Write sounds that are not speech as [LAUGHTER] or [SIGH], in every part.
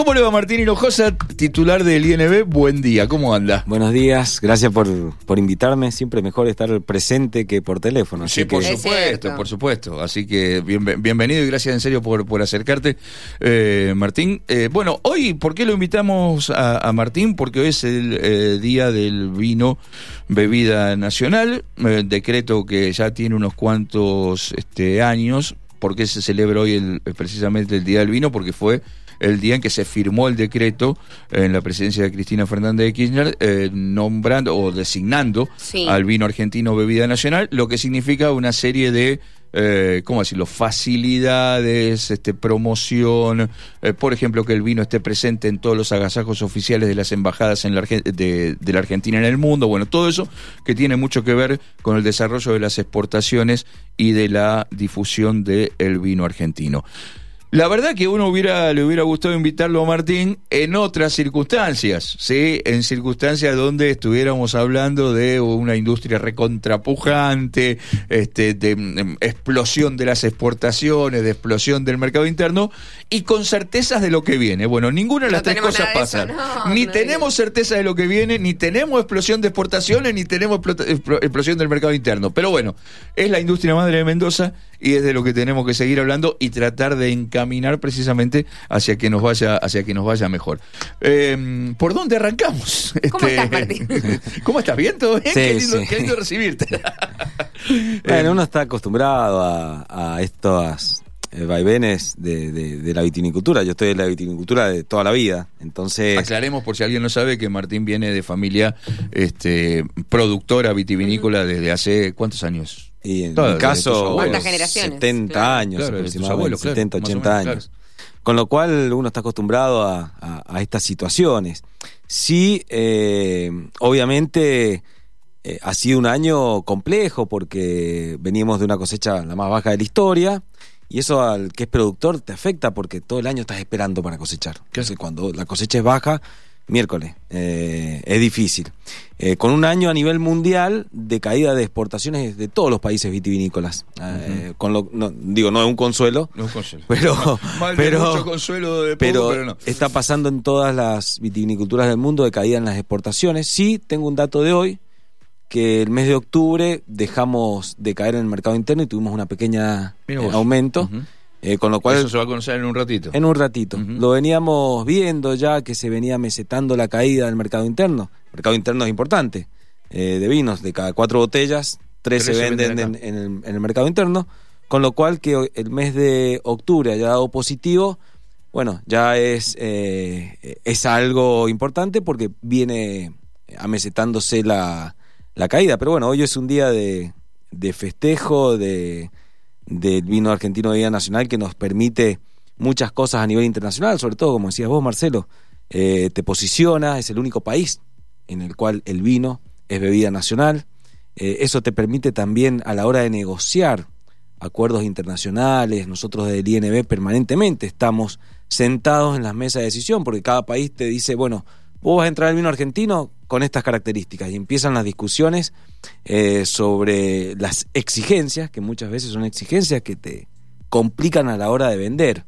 ¿Cómo le va Martín Hinojosa, titular del INB? Buen día, ¿cómo anda? Buenos días, gracias por, por invitarme. Siempre mejor estar presente que por teléfono. Sí, por supuesto, por supuesto. Así que bienvenido y gracias en serio por, por acercarte, eh, Martín. Eh, bueno, hoy, ¿por qué lo invitamos a, Martín? Porque hoy es el eh, día del vino, bebida nacional, decreto que ya tiene unos cuantos este, años. ¿Por qué se celebra hoy el, precisamente el Día del Vino? Porque fue el día en que se firmó el decreto en la presidencia de Cristina Fernández de Kirchner, eh, nombrando o designando al vino argentino bebida nacional, lo que significa una serie de eh, ¿cómo decirlo? Facilidades, este, promoción, eh, por ejemplo, que el vino esté presente en todos los agasajos oficiales de las embajadas en la, de, la Argentina en el mundo, bueno, todo eso que tiene mucho que ver con el desarrollo de las exportaciones y de la difusión del vino argentino. La verdad que uno hubiera, le hubiera gustado invitarlo a Martín en otras circunstancias, ¿sí? En circunstancias donde estuviéramos hablando de una industria recontrapujante, este, de, mm, explosión de las exportaciones, de explosión del mercado interno, y con certezas de lo que viene. Bueno, ninguna de las tres cosas pasan. ni tenemos certeza de lo que viene, ni tenemos explosión de exportaciones, ni tenemos explosión del mercado interno. Pero bueno, es la industria madre de Mendoza y es de lo que tenemos que seguir hablando y tratar de encaminar precisamente hacia que nos vaya, hacia que nos vaya mejor. Em, ¿Por dónde arrancamos? [LAUGHS] ¿Cómo estás, este, Martín? [LAUGHS] ¿Cómo estás? ¿Bien? ¿Todo bien? qué, lindo, recibirte. [LAUGHS] bueno, em, uno está acostumbrado a, a estas vaivenes de, de, la vitinicultura. Yo estoy en la vitinicultura de toda la vida, entonces... Aclaremos por si alguien no sabe que Martín viene de familia este, productora vitivinícola desde hace ¿cuántos años? Y en mi caso, 70 años aproximadamente, 70, 80 años. Con lo cual uno está acostumbrado a, estas situaciones. Sí, eh, obviamente eh, ha sido un año complejo porque veníamos de una cosecha la más baja de la historia y eso al que es productor te afecta porque todo el año estás esperando para cosechar. Entonces cuando la cosecha es baja, miércoles. Eh, es difícil. Eh, con un año a nivel mundial de caída de exportaciones de todos los países vitivinícolas. Eh, con lo, digo, no es un consuelo. No es un consuelo. Pero, [LAUGHS] [LAUGHS] pero, consuelo de pero, no. está pasando en todas las vitiviniculturas del mundo de caída en las exportaciones. Sí, tengo un dato de hoy que el mes de octubre dejamos de caer en el mercado interno y tuvimos una pequeña aumento. Eh, con lo cual, Eso se va a conocer en un ratito. En un ratito. Lo veníamos viendo ya que se venía mesetando la caída del mercado interno. El mercado interno es importante. Eh, de vinos, de cada cuatro botellas, tres, se venden, en, el, mercado interno. Con lo cual que el mes de octubre haya dado positivo, bueno, ya es, eh, es algo importante porque viene amesetándose la, la caída. Pero bueno, hoy es un día de, de festejo, de del vino argentino de vida nacional que nos permite muchas cosas a nivel internacional, sobre todo, como decías vos, Marcelo, eh, te posiciona, es el único país en el cual el vino es bebida nacional. Eh, eso te permite también a la hora de negociar acuerdos internacionales, nosotros del INB permanentemente estamos sentados en las mesas de decisión, porque cada país te dice, bueno, vos vas a entrar al vino argentino con estas características y empiezan las discusiones eh, sobre las exigencias, que muchas veces son exigencias que te complican a la hora de vender.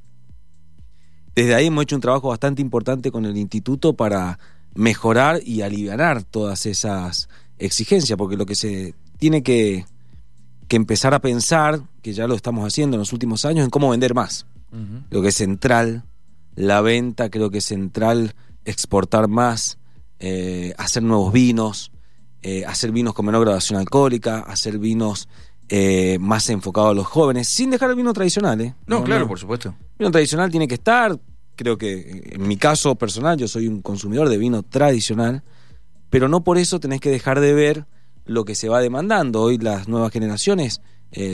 Desde ahí hemos hecho un trabajo bastante importante con el instituto para mejorar y aliviar todas esas exigencias, porque lo que se tiene que, empezar a pensar, que ya lo estamos haciendo en los últimos años, en cómo vender más. Lo que es central, la venta, creo que es central exportar más, eh, hacer nuevos vinos, eh, hacer vinos con menor graduación alcohólica, hacer vinos eh, más enfocados a los jóvenes, sin dejar el vino tradicional. No, claro, por supuesto. El vino tradicional tiene que estar, creo que en mi caso personal, yo soy un consumidor de vino tradicional, pero no por eso tenés que dejar de ver lo que se va demandando. Hoy las nuevas generaciones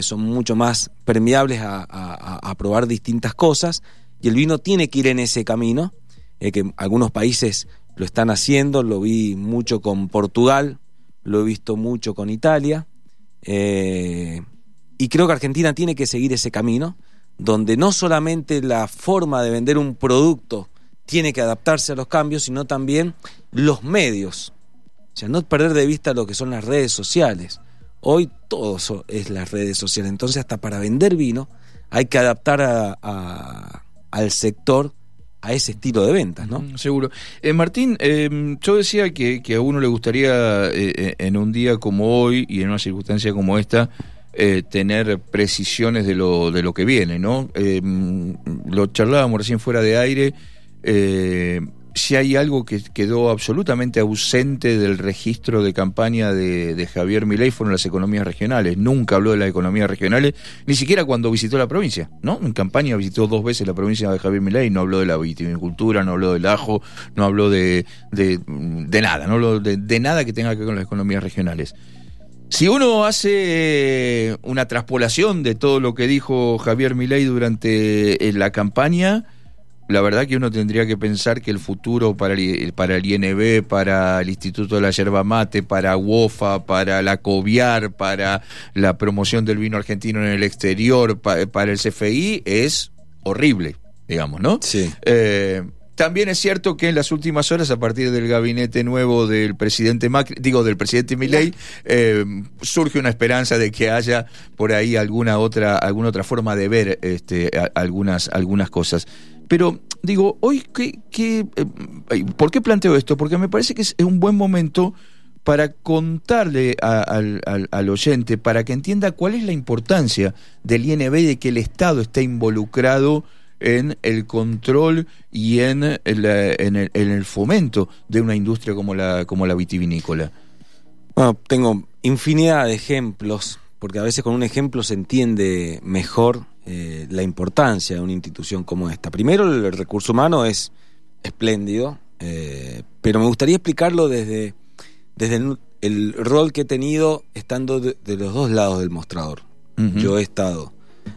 son mucho más permeables a, a, probar distintas cosas y el vino tiene que ir en ese camino, que algunos países lo están haciendo, lo vi mucho con Portugal, lo he visto mucho con Italia, eh, y creo que Argentina tiene que seguir ese camino, donde no solamente la forma de vender un producto tiene que adaptarse a los cambios, sino también los medios. O sea, no perder de vista lo que son las redes sociales. Hoy todo es las redes sociales, entonces hasta para vender vino hay que adaptar al sector a ese estilo de ventas, ¿no? Mm, seguro. Eh, Martín, em, yo decía que, a uno le gustaría eh, eh, en un día como hoy y en una circunstancia como esta tener precisiones de lo, de lo que viene, ¿no? Em, lo charlábamos recién fuera de aire si hay algo que quedó absolutamente ausente del registro de campaña de, Javier Milei fueron las economías regionales. Nunca habló de las economías regionales, ni siquiera cuando visitó la provincia, ¿no? En campaña visitó dos veces la provincia de Javier Milei, no habló de la vitivinicultura, no habló del ajo, no habló de, de, nada, no habló de, nada que tenga que ver con las economías regionales. Si uno hace una traspolación de todo lo que dijo Javier Milei durante eh, la campaña, la verdad que uno tendría que pensar que el futuro para el, para el INB, para el Instituto de la Yerba Mate, para UOFA, para la COVIAR, para la promoción del vino argentino en el exterior, para el CFI, es horrible, digamos, ¿no? Sí. Eh, también es cierto que en las últimas horas, a partir del gabinete nuevo del presidente Macri, digo del presidente Milei, eh, surge una esperanza de que haya por ahí alguna otra, alguna otra forma de ver este, algunas, algunas cosas. Pero digo, hoy, ¿qué, eh, ¿por qué planteo esto? Porque me parece que es un buen momento para contarle al, al, oyente, para que entienda cuál es la importancia del INB de que el Estado esté involucrado en el control y en el, en el, en el fomento de una industria como la, como la vitivinícola. Bueno, tengo infinidad de ejemplos, porque a veces con un ejemplo se entiende mejor eh, la importancia de una institución como esta. Primero, el recurso humano es espléndido, eh, pero me gustaría explicarlo desde, desde el, rol que he tenido estando de, los dos lados del mostrador. Yo he estado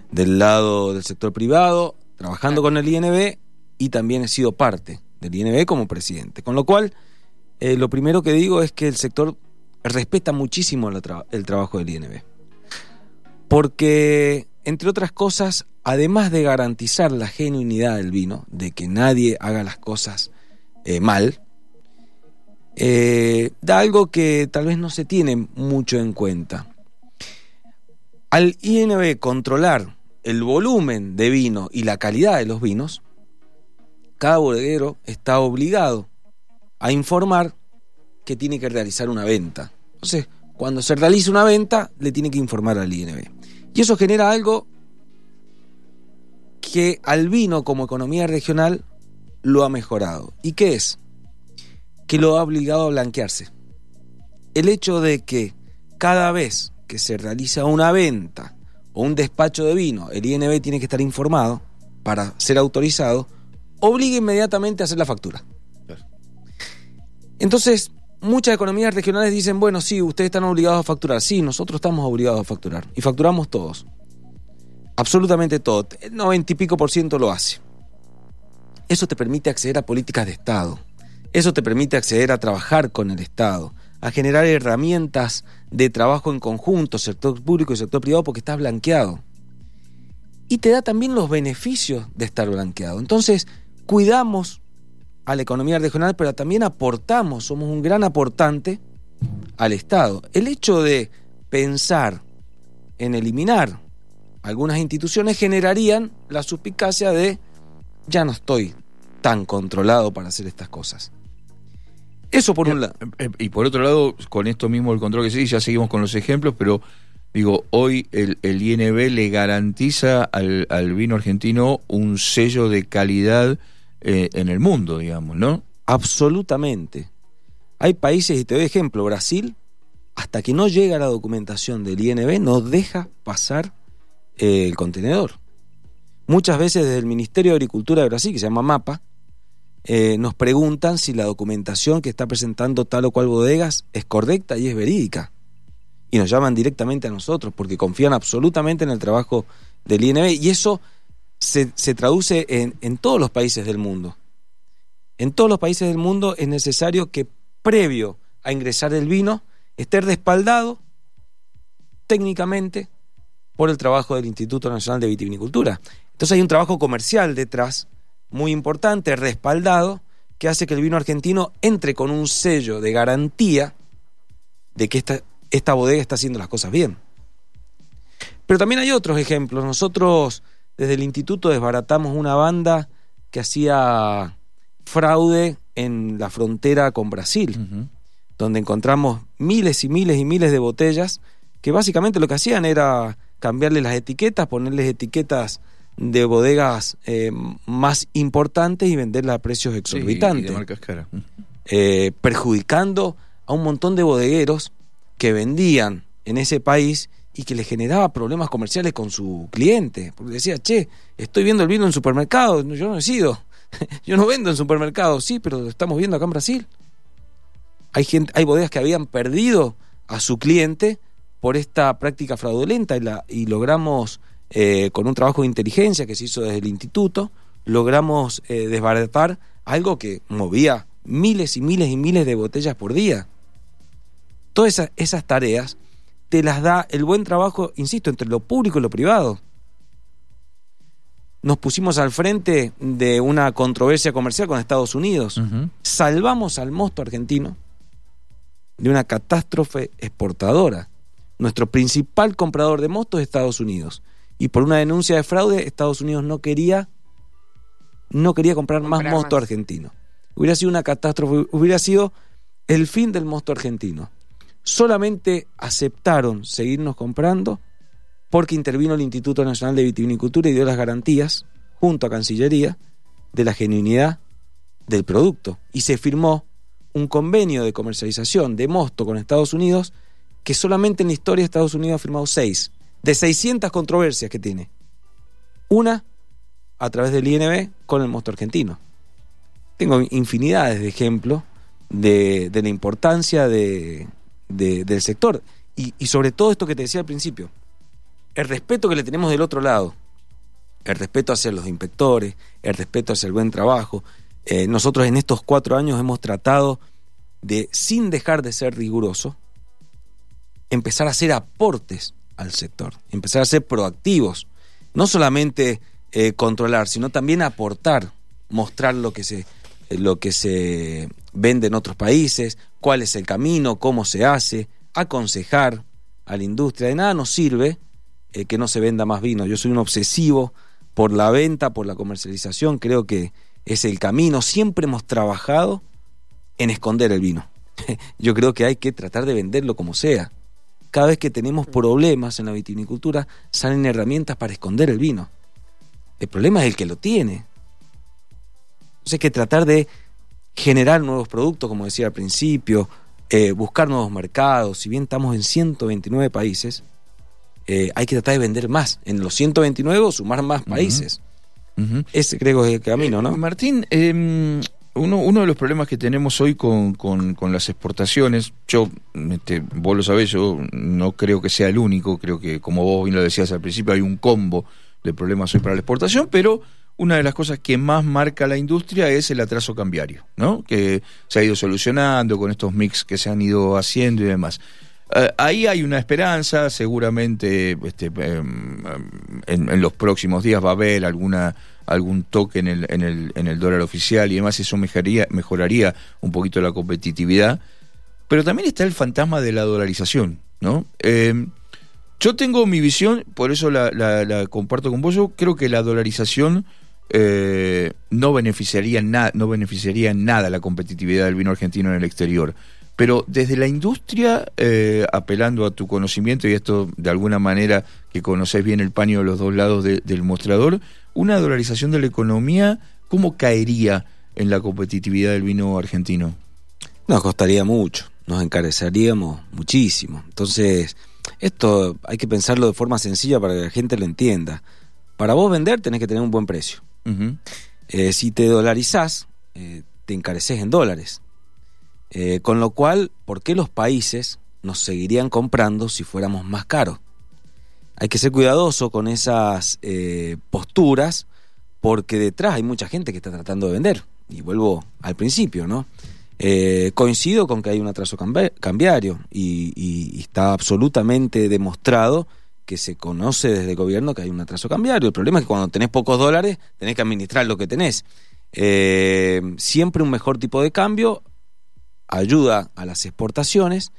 del lado del sector privado, trabajando con el INB, y también he sido parte del INB como presidente. Con lo cual, eh, lo primero que digo es que el sector respeta muchísimo el trabajo del INB. Porque entre otras cosas, además de garantizar la genuinidad del vino, de que nadie haga las cosas eh, mal, eh, da algo que tal vez no se tiene mucho en cuenta. Al INB controlar el volumen de vino y la calidad de los vinos, cada bodeguero está obligado a informar que tiene que realizar una venta. Entonces, cuando se realiza una venta, le tiene que informar al INB. Y eso genera algo que al vino como economía regional lo ha mejorado. ¿Y qué es? Que lo ha obligado a blanquearse. El hecho de que cada vez que se realiza una venta o un despacho de vino, el INB tiene que estar informado para ser autorizado, obliga inmediatamente a hacer la factura. Entonces, muchas economías regionales dicen, bueno, sí, ustedes están obligados a facturar. Sí, nosotros estamos obligados a facturar. Y facturamos todos. Absolutamente todo. El noventa y pico por ciento lo hace. Eso te permite acceder a políticas de Estado. Eso te permite acceder a trabajar con el Estado, a generar herramientas de trabajo en conjunto, sector público y sector privado, porque estás blanqueado. Y te da también los beneficios de estar blanqueado. Entonces, cuidamos a la economía regional, pero también aportamos, somos un gran aportante al Estado. El hecho de pensar en eliminar algunas instituciones generarían la suspicacia de ya no estoy tan controlado para hacer estas cosas. Eso por un lado. Eh, y por otro lado, con esto mismo el control que sí, ya seguimos con los ejemplos, pero digo, hoy el, INB le garantiza al, al vino argentino un sello de calidad eh, en el mundo, digamos, ¿no? Absolutamente. Hay países, y te doy ejemplo, Brasil, hasta que no llega la documentación del INB, no deja pasar eh, el contenedor. Muchas veces desde el Ministerio de Agricultura de Brasil, que se llama MAPA, eh, nos preguntan si la documentación que está presentando tal o cual bodegas es correcta y es verídica. Y nos llaman directamente a nosotros porque confían absolutamente en el trabajo del INB. Y eso se, traduce en, en todos los países del mundo. En todos los países del mundo es necesario que previo a ingresar el vino esté respaldado técnicamente por el trabajo del Instituto Nacional de Vitivinicultura. Entonces hay un trabajo comercial detrás muy importante, respaldado, que hace que el vino argentino entre con un sello de garantía de que esta, esta bodega está haciendo las cosas bien. Pero también hay otros ejemplos. Nosotros desde el instituto desbaratamos una banda que hacía fraude en la frontera con Brasil, donde encontramos miles y miles y miles de botellas que básicamente lo que hacían era cambiarle las etiquetas, ponerles etiquetas de bodegas eh, más importantes y venderlas a precios exorbitantes. Eh, perjudicando a un montón de bodegueros que vendían en ese país y que le generaba problemas comerciales con su cliente. Porque decía, che, estoy viendo el vino en supermercado, yo no he sido. [LAUGHS] yo no vendo en supermercados, sí, pero lo estamos viendo acá en Brasil. Hay, gente, hay bodegas que habían perdido a su cliente por esta práctica fraudulenta y, logramos, eh, con un trabajo de inteligencia que se hizo desde el instituto, logramos eh, desbaratar algo que movía miles y miles y miles de botellas por día. Todas esas tareas te las da el buen trabajo, insisto, entre lo público y lo privado. Nos pusimos al frente de una controversia comercial con Estados Unidos. Salvamos al mosto argentino de una catástrofe exportadora. Nuestro principal comprador de mosto es Estados Unidos. Y por una denuncia de fraude, Estados Unidos no quería, no quería comprar, más mosto argentino. Hubiera sido una catástrofe, hubiera sido el fin del mosto argentino solamente aceptaron seguirnos comprando porque intervino el Instituto Nacional de Vitivinicultura y dio las garantías, junto a Cancillería, de la genuinidad del producto. Y se firmó un convenio de comercialización de mosto con Estados Unidos que solamente en la historia de Estados Unidos ha firmado seis, de 600 controversias que tiene. Una a través del INB con el mosto argentino. Tengo infinidades de ejemplos de, de la importancia de, del sector. Y, sobre todo esto que te decía al principio, el respeto que le tenemos del otro lado, el respeto hacia los inspectores, el respeto hacia el buen trabajo. Eh, nosotros en estos cuatro años hemos tratado de, sin dejar de ser riguroso, empezar a hacer aportes al sector, empezar a ser proactivos, no solamente eh, controlar, sino también aportar, mostrar lo que se, lo que se vende en otros países, cuál es el camino, cómo se hace, aconsejar a la industria. De nada nos sirve eh, que no se venda más vino. Yo soy un obsesivo por la venta, por la comercialización, creo que es el camino. Siempre hemos trabajado en esconder el vino. [LAUGHS] Yo creo que hay que tratar de venderlo como sea. Cada vez que tenemos problemas en la vitivinicultura, salen herramientas para esconder el vino. El problema es el que lo tiene. Entonces hay que tratar de generar nuevos productos, como decía al principio, eh, buscar nuevos mercados. Si bien estamos en 129 países, eh, hay que tratar de vender más. En los 129 o sumar más países. Ese creo que es el camino, ¿no? Eh, Martín, em, uno, uno, de los problemas que tenemos hoy con, con, las exportaciones, yo, este, vos lo sabés, yo no creo que sea el único, creo que como vos bien lo decías al principio, hay un combo de problemas hoy para la exportación, pero una de las cosas que más marca la industria es el atraso cambiario, ¿no? Que se ha ido solucionando con estos mix que se han ido haciendo y demás. Eh, ahí hay una esperanza, seguramente este, em, en, los próximos días va a haber alguna algún toque en el, en el, en el dólar oficial y demás, eso mejoraría, mejoraría un poquito la competitividad. Pero también está el fantasma de la dolarización, ¿no? Em, yo tengo mi visión, por eso la, comparto con vos. Yo creo que la dolarización eh, no, beneficiaría no beneficiaría en nada la competitividad del vino argentino en el exterior. Pero desde la industria, eh, apelando a tu conocimiento, y esto de alguna manera que conoces bien el paño de los dos lados del mostrador, una dolarización de la economía, ¿cómo caería en la competitividad del vino argentino? Nos costaría mucho, nos encareceríamos muchísimo. Entonces, esto hay que pensarlo de forma sencilla para que la gente lo entienda. Para vos vender tenés que tener un buen precio. Eh, si te dolarizás, eh, te encareces en dólares. Eh, con lo cual, ¿por qué los países nos seguirían comprando si fuéramos más caros? Hay que ser cuidadoso con esas posturas porque detrás hay mucha gente que está tratando de vender. Y vuelvo al principio, ¿no? Coincido con que hay un atraso cambiario y está absolutamente demostrado que se conoce desde el gobierno que hay un atraso cambiario. El problema es que cuando tenés pocos dólares, tenés que administrar lo que tenés. Eh, siempre un mejor tipo de cambio ayuda a las exportaciones,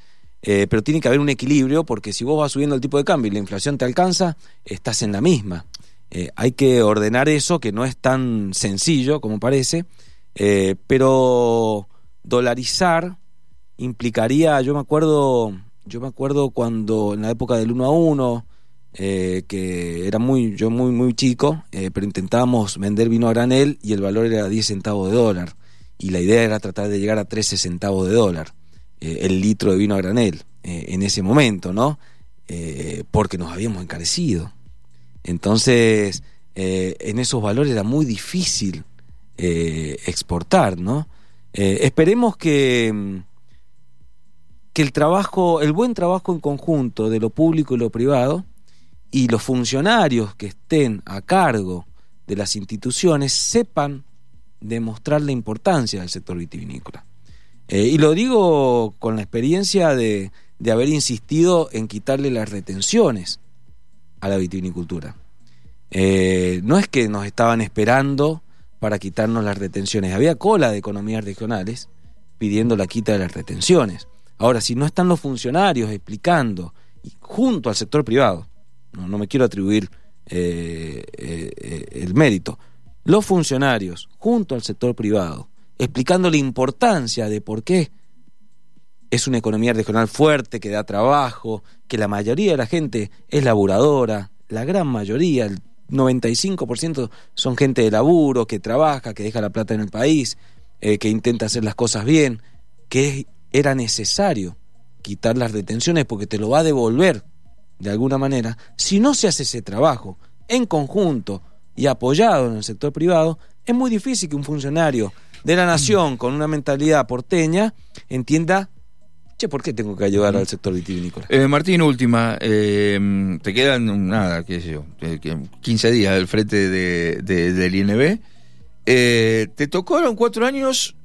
eh, pero tiene que haber un equilibrio porque si vos vas subiendo el tipo de cambio y la inflación te alcanza, estás en la misma. Eh, hay que ordenar eso, que no es tan sencillo como parece, eh, pero dolarizar implicaría, yo me acuerdo, yo me acuerdo cuando en la época del 1 a 1, eh, que era muy, yo muy, muy chico, pero intentábamos vender vino a granel y el valor era 10 centavos de dólar. Y la idea era tratar de llegar a 13 centavos de dólar el litro de vino a granel en ese momento, ¿no? porque nos habíamos encarecido. Entonces, eh, en esos valores era muy difícil eh, exportar, ¿no? Eh, esperemos que, que el trabajo, el buen trabajo en conjunto de lo público y lo privado y los funcionarios que estén a cargo de las instituciones sepan demostrar la importancia del sector vitivinícola. y lo digo con la experiencia de, de haber insistido en quitarle las retenciones a la vitivinicultura. Eh, no es que nos estaban esperando para quitarnos las retenciones, había cola de economías regionales pidiendo la quita de las retenciones. Ahora, si no están los funcionarios explicando, junto al sector privado, no, me quiero atribuir eh, eh, el mérito, los funcionarios, junto al sector privado, explicando la importancia de por qué es una economía regional fuerte, que da trabajo, que la mayoría de la gente es laburadora, la gran mayoría, el 95% son gente de laburo, que trabaja, que deja la plata en el país, eh, que intenta hacer las cosas bien, que era necesario quitar las detenciones porque te lo va a devolver de alguna manera. Si no se hace ese trabajo en conjunto y apoyado en el sector privado, es muy difícil que un funcionario de la nación con una mentalidad porteña entienda ¿por qué tengo que ayudar al sector vitivinícola? Eh, Martín, última. Eh, te quedan, nada, qué sé yo, 15 días al frente de, del INB. Eh, te tocaron cuatro años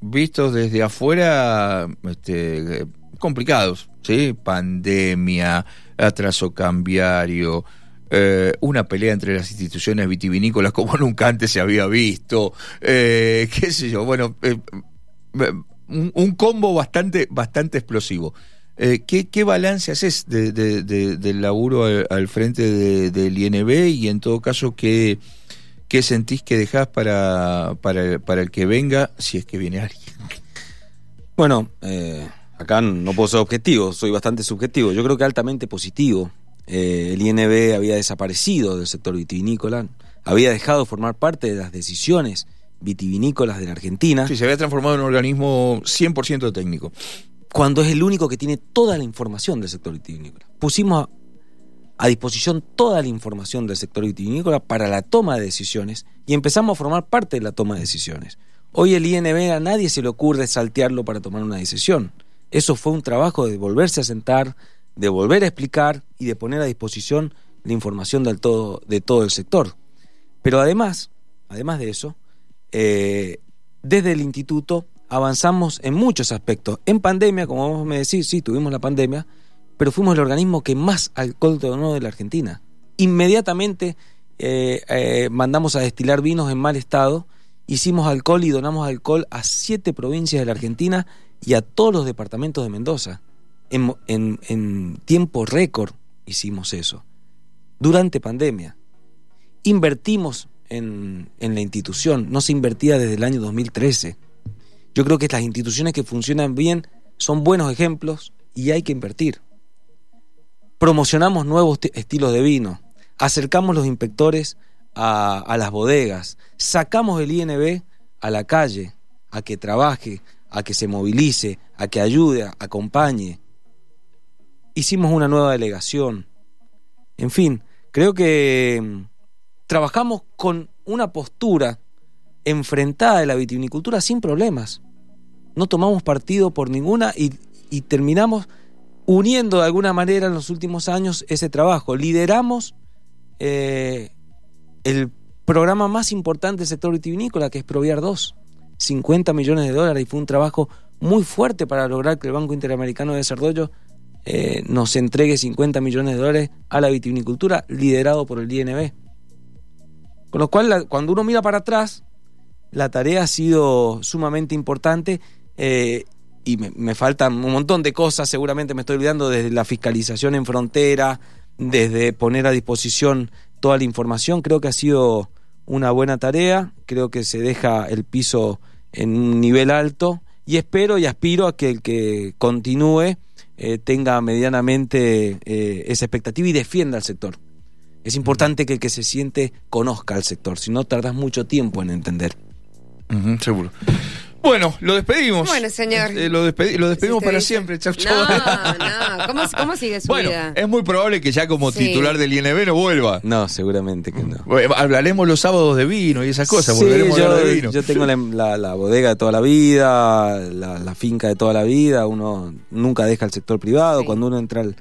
vistos desde afuera este, complicados, ¿sí? Pandemia, atraso cambiario. una pelea entre las instituciones vitivinícolas como nunca antes se había visto, qué sé yo, bueno, un, combo bastante, bastante explosivo. Eh, ¿qué, balance haces de, del laburo al, frente del INB y en todo caso qué, qué sentís que dejás para, para, para, el que venga, si es que viene alguien? Bueno, eh, acá no puedo ser objetivo, soy bastante subjetivo. Yo creo que altamente positivo. Eh, el INB había desaparecido del sector vitivinícola, había dejado de formar parte de las decisiones vitivinícolas de la Argentina. Sí, se había transformado en un organismo 100% técnico. Cuando es el único que tiene toda la información del sector vitivinícola. Pusimos a, disposición toda la información del sector vitivinícola para la toma de decisiones y empezamos a formar parte de la toma de decisiones. Hoy el INB a nadie se le ocurre saltearlo para tomar una decisión. Eso fue un trabajo de volverse a sentar, de volver a explicar y de poner a disposición la información del todo, de todo el sector. Pero además, además de eso, eh, desde el instituto avanzamos en muchos aspectos. En pandemia, como vos me decís, sí, tuvimos la pandemia, pero fuimos el organismo que más alcohol donó de la Argentina. Inmediatamente eh, eh, mandamos a destilar vinos en mal estado, hicimos alcohol y donamos alcohol a siete provincias de la Argentina y a todos los departamentos de Mendoza. En, en tiempo récord hicimos eso. Durante pandemia. Invertimos en, la institución, no se invertía desde el año 2013. Yo creo que las instituciones que funcionan bien son buenos ejemplos y hay que invertir. Promocionamos nuevos estilos de vino, acercamos los inspectores a, a, las bodegas, sacamos el INB a la calle, a que trabaje, a que se movilice, a que ayude, acompañe. Hicimos una nueva delegación. En fin, creo que trabajamos con una postura enfrentada de la vitivinicultura sin problemas. No tomamos partido por ninguna y, terminamos uniendo de alguna manera en los últimos años ese trabajo. Lideramos eh, el programa más importante del sector vitivinícola, que es Proviar 2. 50 millones de dólares y fue un trabajo muy fuerte para lograr que el Banco Interamericano de Desarrollo eh, nos entregue 50 millones de dólares a la vitivinicultura, liderado por el INB. Con lo cual, cuando uno mira para atrás, la tarea ha sido sumamente importante eh, y me, faltan un montón de cosas, seguramente me estoy olvidando, desde la fiscalización en frontera, desde poner a disposición toda la información. Creo que ha sido una buena tarea, creo que se deja el piso en un nivel alto y espero y aspiro a que el que continúe eh, tenga medianamente eh, esa expectativa y defienda al sector. Es importante que el que se siente conozca al sector, si no tardas mucho tiempo en entender. seguro. Bueno, lo despedimos. Bueno, señor. Eh, lo, despedimos para siempre. Chau, chau. No, [LAUGHS] no. ¿Cómo, ¿Cómo, sigue su bueno, Es muy probable que ya como titular del INB no vuelva. No, seguramente que no. hablaremos los sábados de vino y esas cosas. Sí, yo, de vino. yo tengo la, bodega de toda la vida, la, finca de toda la vida. Uno nunca deja el sector privado. Cuando uno entra al,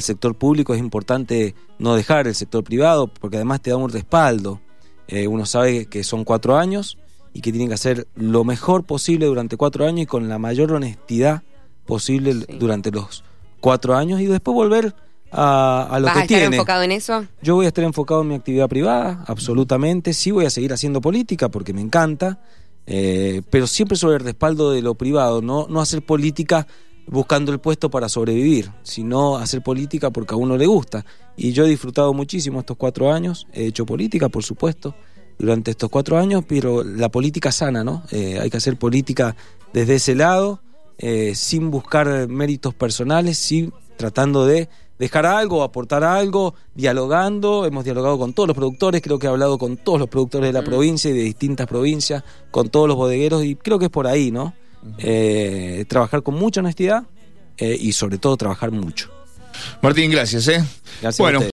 sector público es importante no dejar el sector privado porque además te da un respaldo. Eh, uno sabe que son cuatro años y que tienen que hacer lo mejor posible durante cuatro años y con la mayor honestidad posible durante los cuatro años y después volver a, a lo ¿Vas que a estar enfocado en eso? Yo voy a estar enfocado en mi actividad privada, absolutamente. Sí voy a seguir haciendo política porque me encanta, eh, pero siempre sobre el respaldo de lo privado, no, no hacer política buscando el puesto para sobrevivir, sino hacer política porque a uno le gusta. Y yo he disfrutado muchísimo estos cuatro años, he hecho política, por supuesto, durante estos cuatro años, pero la política sana, ¿no? Eh, hay que hacer política desde ese lado, eh, sin buscar méritos personales, sí tratando de dejar algo, aportar algo, dialogando. Hemos dialogado con todos los productores, creo que he hablado con todos los productores de la provincia y de distintas provincias, con todos los bodegueros, y creo que es por ahí, ¿no? Eh, trabajar con mucha honestidad y sobre todo trabajar mucho. Martín, gracias, ¿eh? Gracias. Bueno.